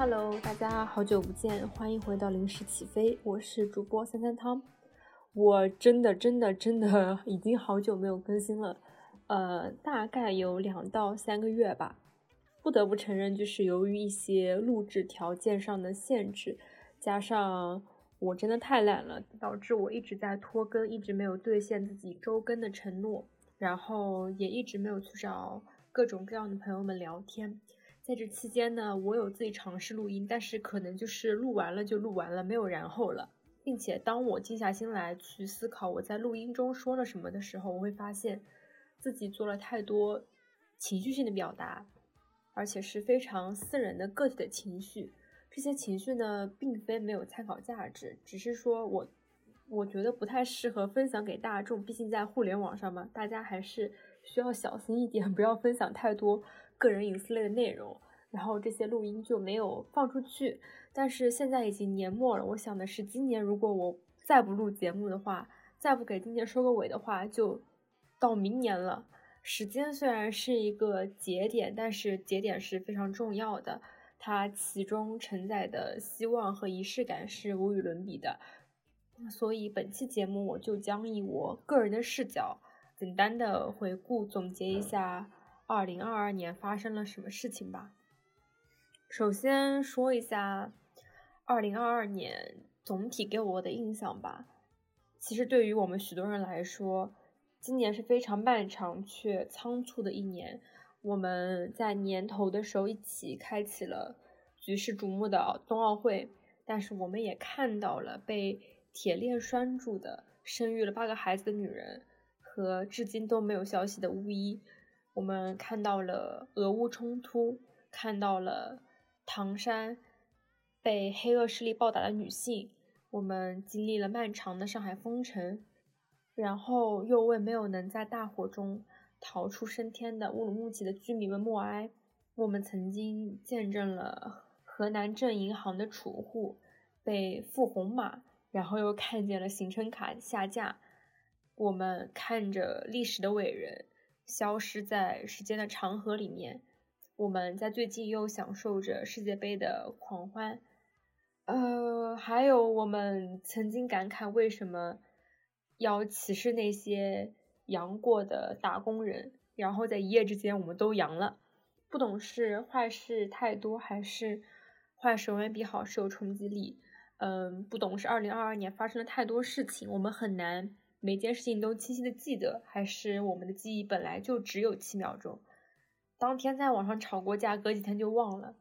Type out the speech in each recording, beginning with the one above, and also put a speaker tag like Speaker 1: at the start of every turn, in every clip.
Speaker 1: Hello，大家好久不见，欢迎回到临时起飞，我是主播三三汤。我真的真的真的已经好久没有更新了，呃，大概有两到三个月吧。不得不承认，就是由于一些录制条件上的限制，加上我真的太懒了，导致我一直在拖更，一直没有兑现自己周更的承诺，然后也一直没有去找各种各样的朋友们聊天。在这期间呢，我有自己尝试录音，但是可能就是录完了就录完了，没有然后了。并且当我静下心来去思考我在录音中说了什么的时候，我会发现自己做了太多情绪性的表达，而且是非常私人的个体的情绪。这些情绪呢，并非没有参考价值，只是说我我觉得不太适合分享给大众。毕竟在互联网上嘛，大家还是需要小心一点，不要分享太多。个人隐私类的内容，然后这些录音就没有放出去。但是现在已经年末了，我想的是，今年如果我再不录节目的话，再不给今年收个尾的话，就到明年了。时间虽然是一个节点，但是节点是非常重要的，它其中承载的希望和仪式感是无与伦比的。所以本期节目我就将以我个人的视角，简单的回顾总结一下。二零二二年发生了什么事情吧？首先说一下二零二二年总体给我的印象吧。其实对于我们许多人来说，今年是非常漫长却仓促的一年。我们在年头的时候一起开启了举世瞩目的冬奥会，但是我们也看到了被铁链拴住的、生育了八个孩子的女人和至今都没有消息的巫医。我们看到了俄乌冲突，看到了唐山被黑恶势力暴打的女性，我们经历了漫长的上海封城，然后又为没有能在大火中逃出升天的乌鲁木齐的居民们默哀。我们曾经见证了河南镇银行的储户被付红码，然后又看见了行程卡下架。我们看着历史的伟人。消失在时间的长河里面。我们在最近又享受着世界杯的狂欢，呃，还有我们曾经感慨为什么要歧视那些阳过的打工人，然后在一夜之间我们都阳了。不懂是坏事太多，还是坏事永远比好事有冲击力？嗯，不懂是二零二二年发生了太多事情，我们很难。每件事情都清晰的记得，还是我们的记忆本来就只有七秒钟？当天在网上吵过架，隔几天就忘了。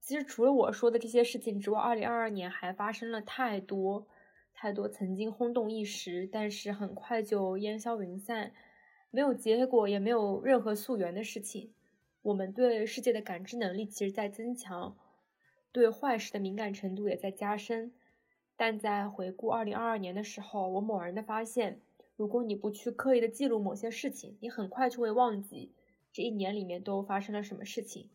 Speaker 1: 其实除了我说的这些事情之外，二零二二年还发生了太多太多曾经轰动一时，但是很快就烟消云散，没有结果也没有任何溯源的事情。我们对世界的感知能力其实在增强，对坏事的敏感程度也在加深。但在回顾二零二二年的时候，我猛然的发现，如果你不去刻意的记录某些事情，你很快就会忘记这一年里面都发生了什么事情。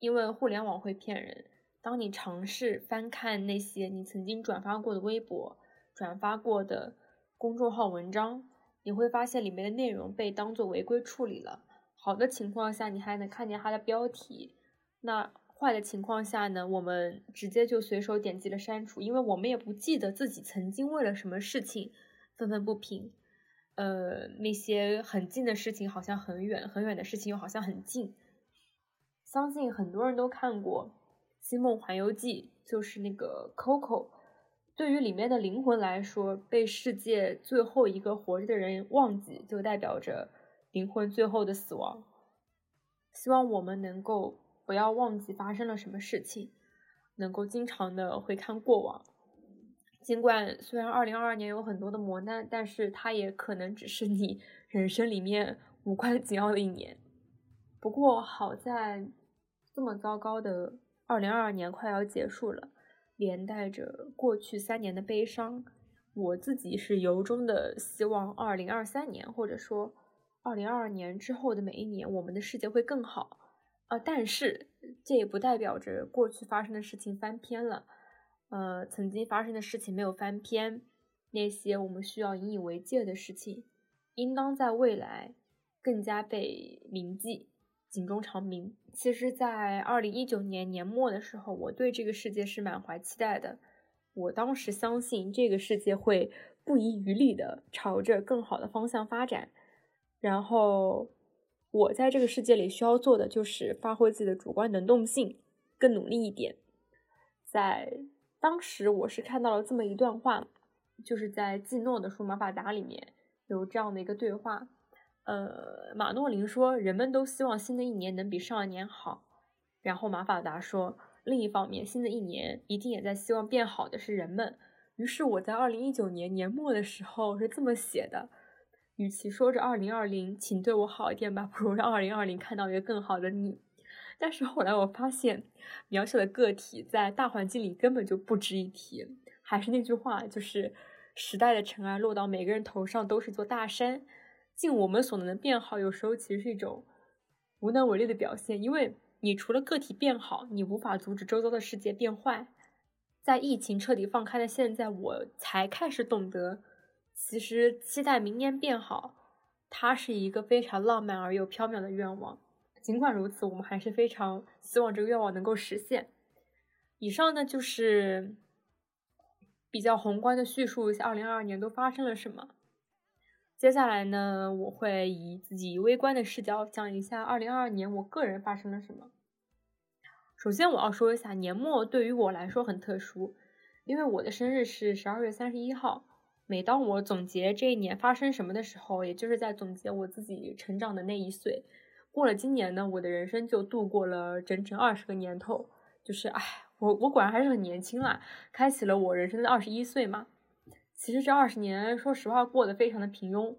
Speaker 1: 因为互联网会骗人，当你尝试翻看那些你曾经转发过的微博、转发过的公众号文章，你会发现里面的内容被当作违规处理了。好的情况下，你还能看见它的标题。那。坏的情况下呢，我们直接就随手点击了删除，因为我们也不记得自己曾经为了什么事情愤愤不平。呃，那些很近的事情好像很远，很远的事情又好像很近。相信很多人都看过《星梦环游记》，就是那个 Coco。对于里面的灵魂来说，被世界最后一个活着的人忘记，就代表着灵魂最后的死亡。希望我们能够。不要忘记发生了什么事情，能够经常的回看过往。尽管虽然二零二二年有很多的磨难，但是它也可能只是你 人生里面无关紧要的一年。不过好在这么糟糕的二零二二年快要结束了，连带着过去三年的悲伤，我自己是由衷的希望二零二三年，或者说二零二二年之后的每一年，我们的世界会更好。啊，但是这也不代表着过去发生的事情翻篇了。呃，曾经发生的事情没有翻篇，那些我们需要引以为戒的事情，应当在未来更加被铭记。警钟长鸣。其实，在二零一九年年末的时候，我对这个世界是满怀期待的。我当时相信这个世界会不遗余力的朝着更好的方向发展。然后，我在这个世界里需要做的就是发挥自己的主观能动性，更努力一点。在当时，我是看到了这么一段话，就是在季诺的《数码法达》里面有这样的一个对话。呃，马诺林说，人们都希望新的一年能比上一年好。然后马法达说，另一方面，新的一年一定也在希望变好的是人们。于是我在二零一九年年末的时候是这么写的：与其说着二零二零，请对我好一点吧，不如让二零二零看到一个更好的你。但是后来我发现，渺小的个体在大环境里根本就不值一提。还是那句话，就是时代的尘埃落到每个人头上都是座大山。尽我们所能的变好，有时候其实是一种无能为力的表现。因为你除了个体变好，你无法阻止周遭的世界变坏。在疫情彻底放开的现在，我才开始懂得，其实期待明年变好，它是一个非常浪漫而又缥缈的愿望。尽管如此，我们还是非常希望这个愿望能够实现。以上呢，就是比较宏观的叙述一下2022年都发生了什么。接下来呢，我会以自己微观的视角讲一下2022年我个人发生了什么。首先，我要说一下年末对于我来说很特殊，因为我的生日是十二月三十一号。每当我总结这一年发生什么的时候，也就是在总结我自己成长的那一岁。过了今年呢，我的人生就度过了整整二十个年头。就是，哎，我我果然还是很年轻啦，开启了我人生的二十一岁嘛。其实这二十年，说实话过得非常的平庸，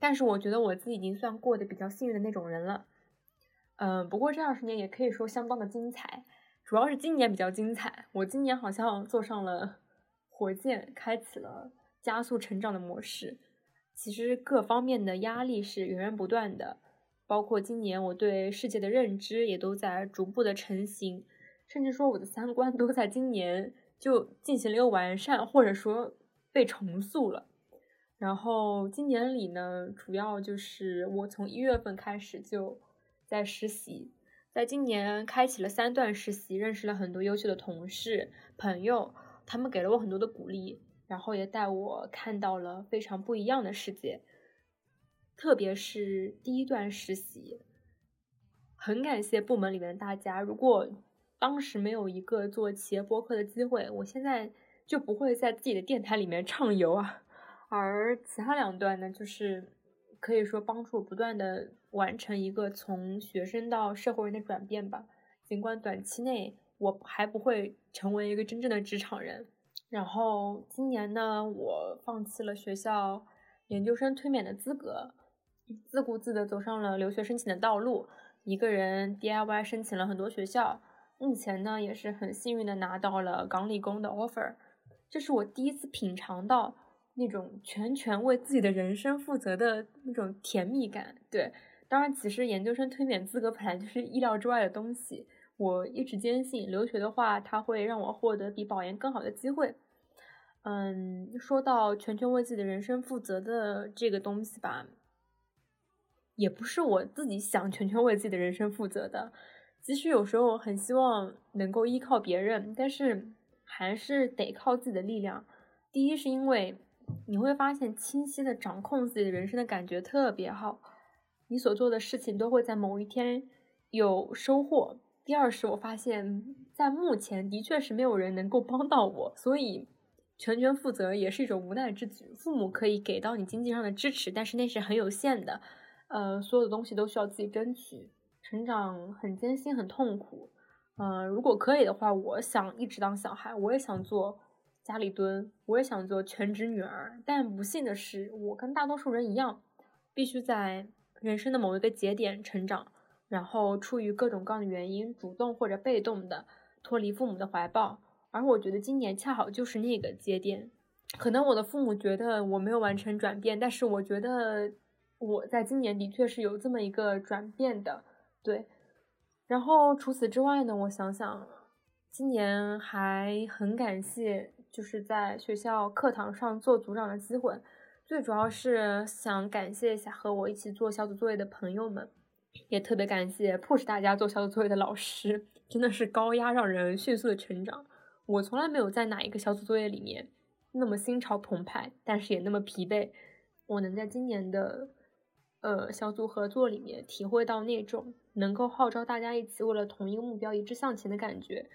Speaker 1: 但是我觉得我自己已经算过得比较幸运的那种人了。嗯，不过这二十年也可以说相当的精彩，主要是今年比较精彩。我今年好像坐上了火箭，开启了加速成长的模式。其实各方面的压力是源源不断的，包括今年我对世界的认知也都在逐步的成型，甚至说我的三观都在今年就进行了一个完善，或者说。被重塑了，然后今年里呢，主要就是我从一月份开始就在实习，在今年开启了三段实习，认识了很多优秀的同事朋友，他们给了我很多的鼓励，然后也带我看到了非常不一样的世界，特别是第一段实习，很感谢部门里面的大家，如果当时没有一个做企业播客的机会，我现在。就不会在自己的电台里面畅游啊，而其他两段呢，就是可以说帮助我不断的完成一个从学生到社会人的转变吧。尽管短期内我还不会成为一个真正的职场人，然后今年呢，我放弃了学校研究生推免的资格，自顾自的走上了留学申请的道路，一个人 DIY 申请了很多学校，目前呢也是很幸运的拿到了港理工的 offer。这是我第一次品尝到那种全权为自己的人生负责的那种甜蜜感。对，当然，其实研究生推免资格本来就是意料之外的东西。我一直坚信，留学的话，它会让我获得比保研更好的机会。嗯，说到全权为自己的人生负责的这个东西吧，也不是我自己想全权为自己的人生负责的。即使有时候很希望能够依靠别人，但是。还是得靠自己的力量。第一，是因为你会发现清晰的掌控自己的人生的感觉特别好，你所做的事情都会在某一天有收获。第二，是我发现，在目前的确是没有人能够帮到我，所以全权负责也是一种无奈之举。父母可以给到你经济上的支持，但是那是很有限的。呃，所有的东西都需要自己争取。成长很艰辛，很痛苦。嗯，如果可以的话，我想一直当小孩，我也想做家里蹲，我也想做全职女儿。但不幸的是，我跟大多数人一样，必须在人生的某一个节点成长，然后出于各种各样的原因，主动或者被动的脱离父母的怀抱。而我觉得今年恰好就是那个节点。可能我的父母觉得我没有完成转变，但是我觉得我在今年的确是有这么一个转变的，对。然后除此之外呢，我想想，今年还很感谢就是在学校课堂上做组长的机会，最主要是想感谢一下和我一起做小组作业的朋友们，也特别感谢迫使大家做小组作业的老师，真的是高压让人迅速的成长。我从来没有在哪一个小组作业里面那么心潮澎湃，但是也那么疲惫。我能在今年的呃小组合作里面体会到那种能够号召大家一起为了同一个目标一致向前的感觉。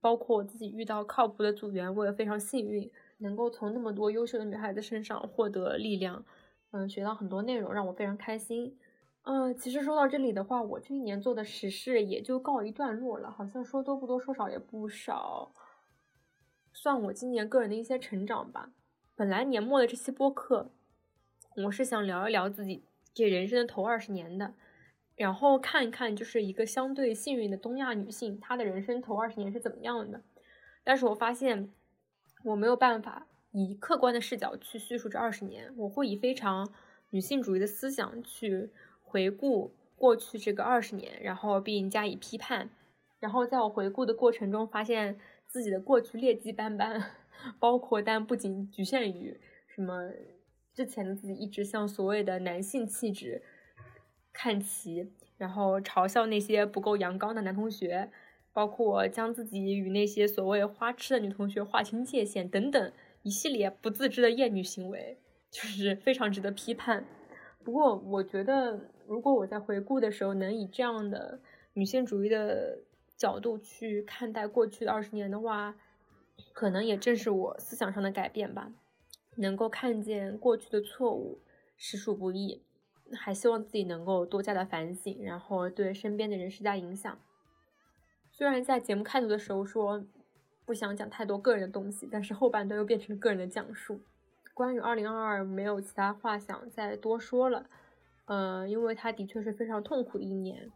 Speaker 1: 包括我自己遇到靠谱的组员，我也非常幸运，能够从那么多优秀的女孩子身上获得力量，嗯，学到很多内容，让我非常开心。嗯，其实说到这里的话，我这一年做的实事也就告一段落了，好像说多不多，说少也不少，算我今年个人的一些成长吧。本来年末的这期播客，我是想聊一聊自己这人生的头二十年的，然后看一看就是一个相对幸运的东亚女性，她的人生头二十年是怎么样的。但是我发现我没有办法以客观的视角去叙述这二十年，我会以非常女性主义的思想去。回顾过去这个二十年，然后并加以批判，然后在我回顾的过程中，发现自己的过去劣迹斑斑，包括但不仅局限于什么之前的自己一直向所谓的男性气质看齐，然后嘲笑那些不够阳刚的男同学，包括将自己与那些所谓花痴的女同学划清界限等等一系列不自知的厌女行为，就是非常值得批判。不过我觉得。如果我在回顾的时候能以这样的女性主义的角度去看待过去的二十年的话，可能也正是我思想上的改变吧。能够看见过去的错误实属不易，还希望自己能够多加的反省，然后对身边的人施加影响。虽然在节目开头的时候说不想讲太多个人的东西，但是后半段又变成了个人的讲述。关于二零二二，没有其他话想再多说了。嗯，因为它的确是非常痛苦的一年。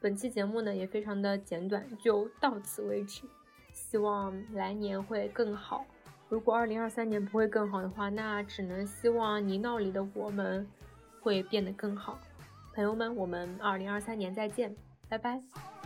Speaker 1: 本期节目呢也非常的简短，就到此为止。希望来年会更好。如果二零二三年不会更好的话，那只能希望泥淖里的我们会变得更好。朋友们，我们二零二三年再见，拜拜。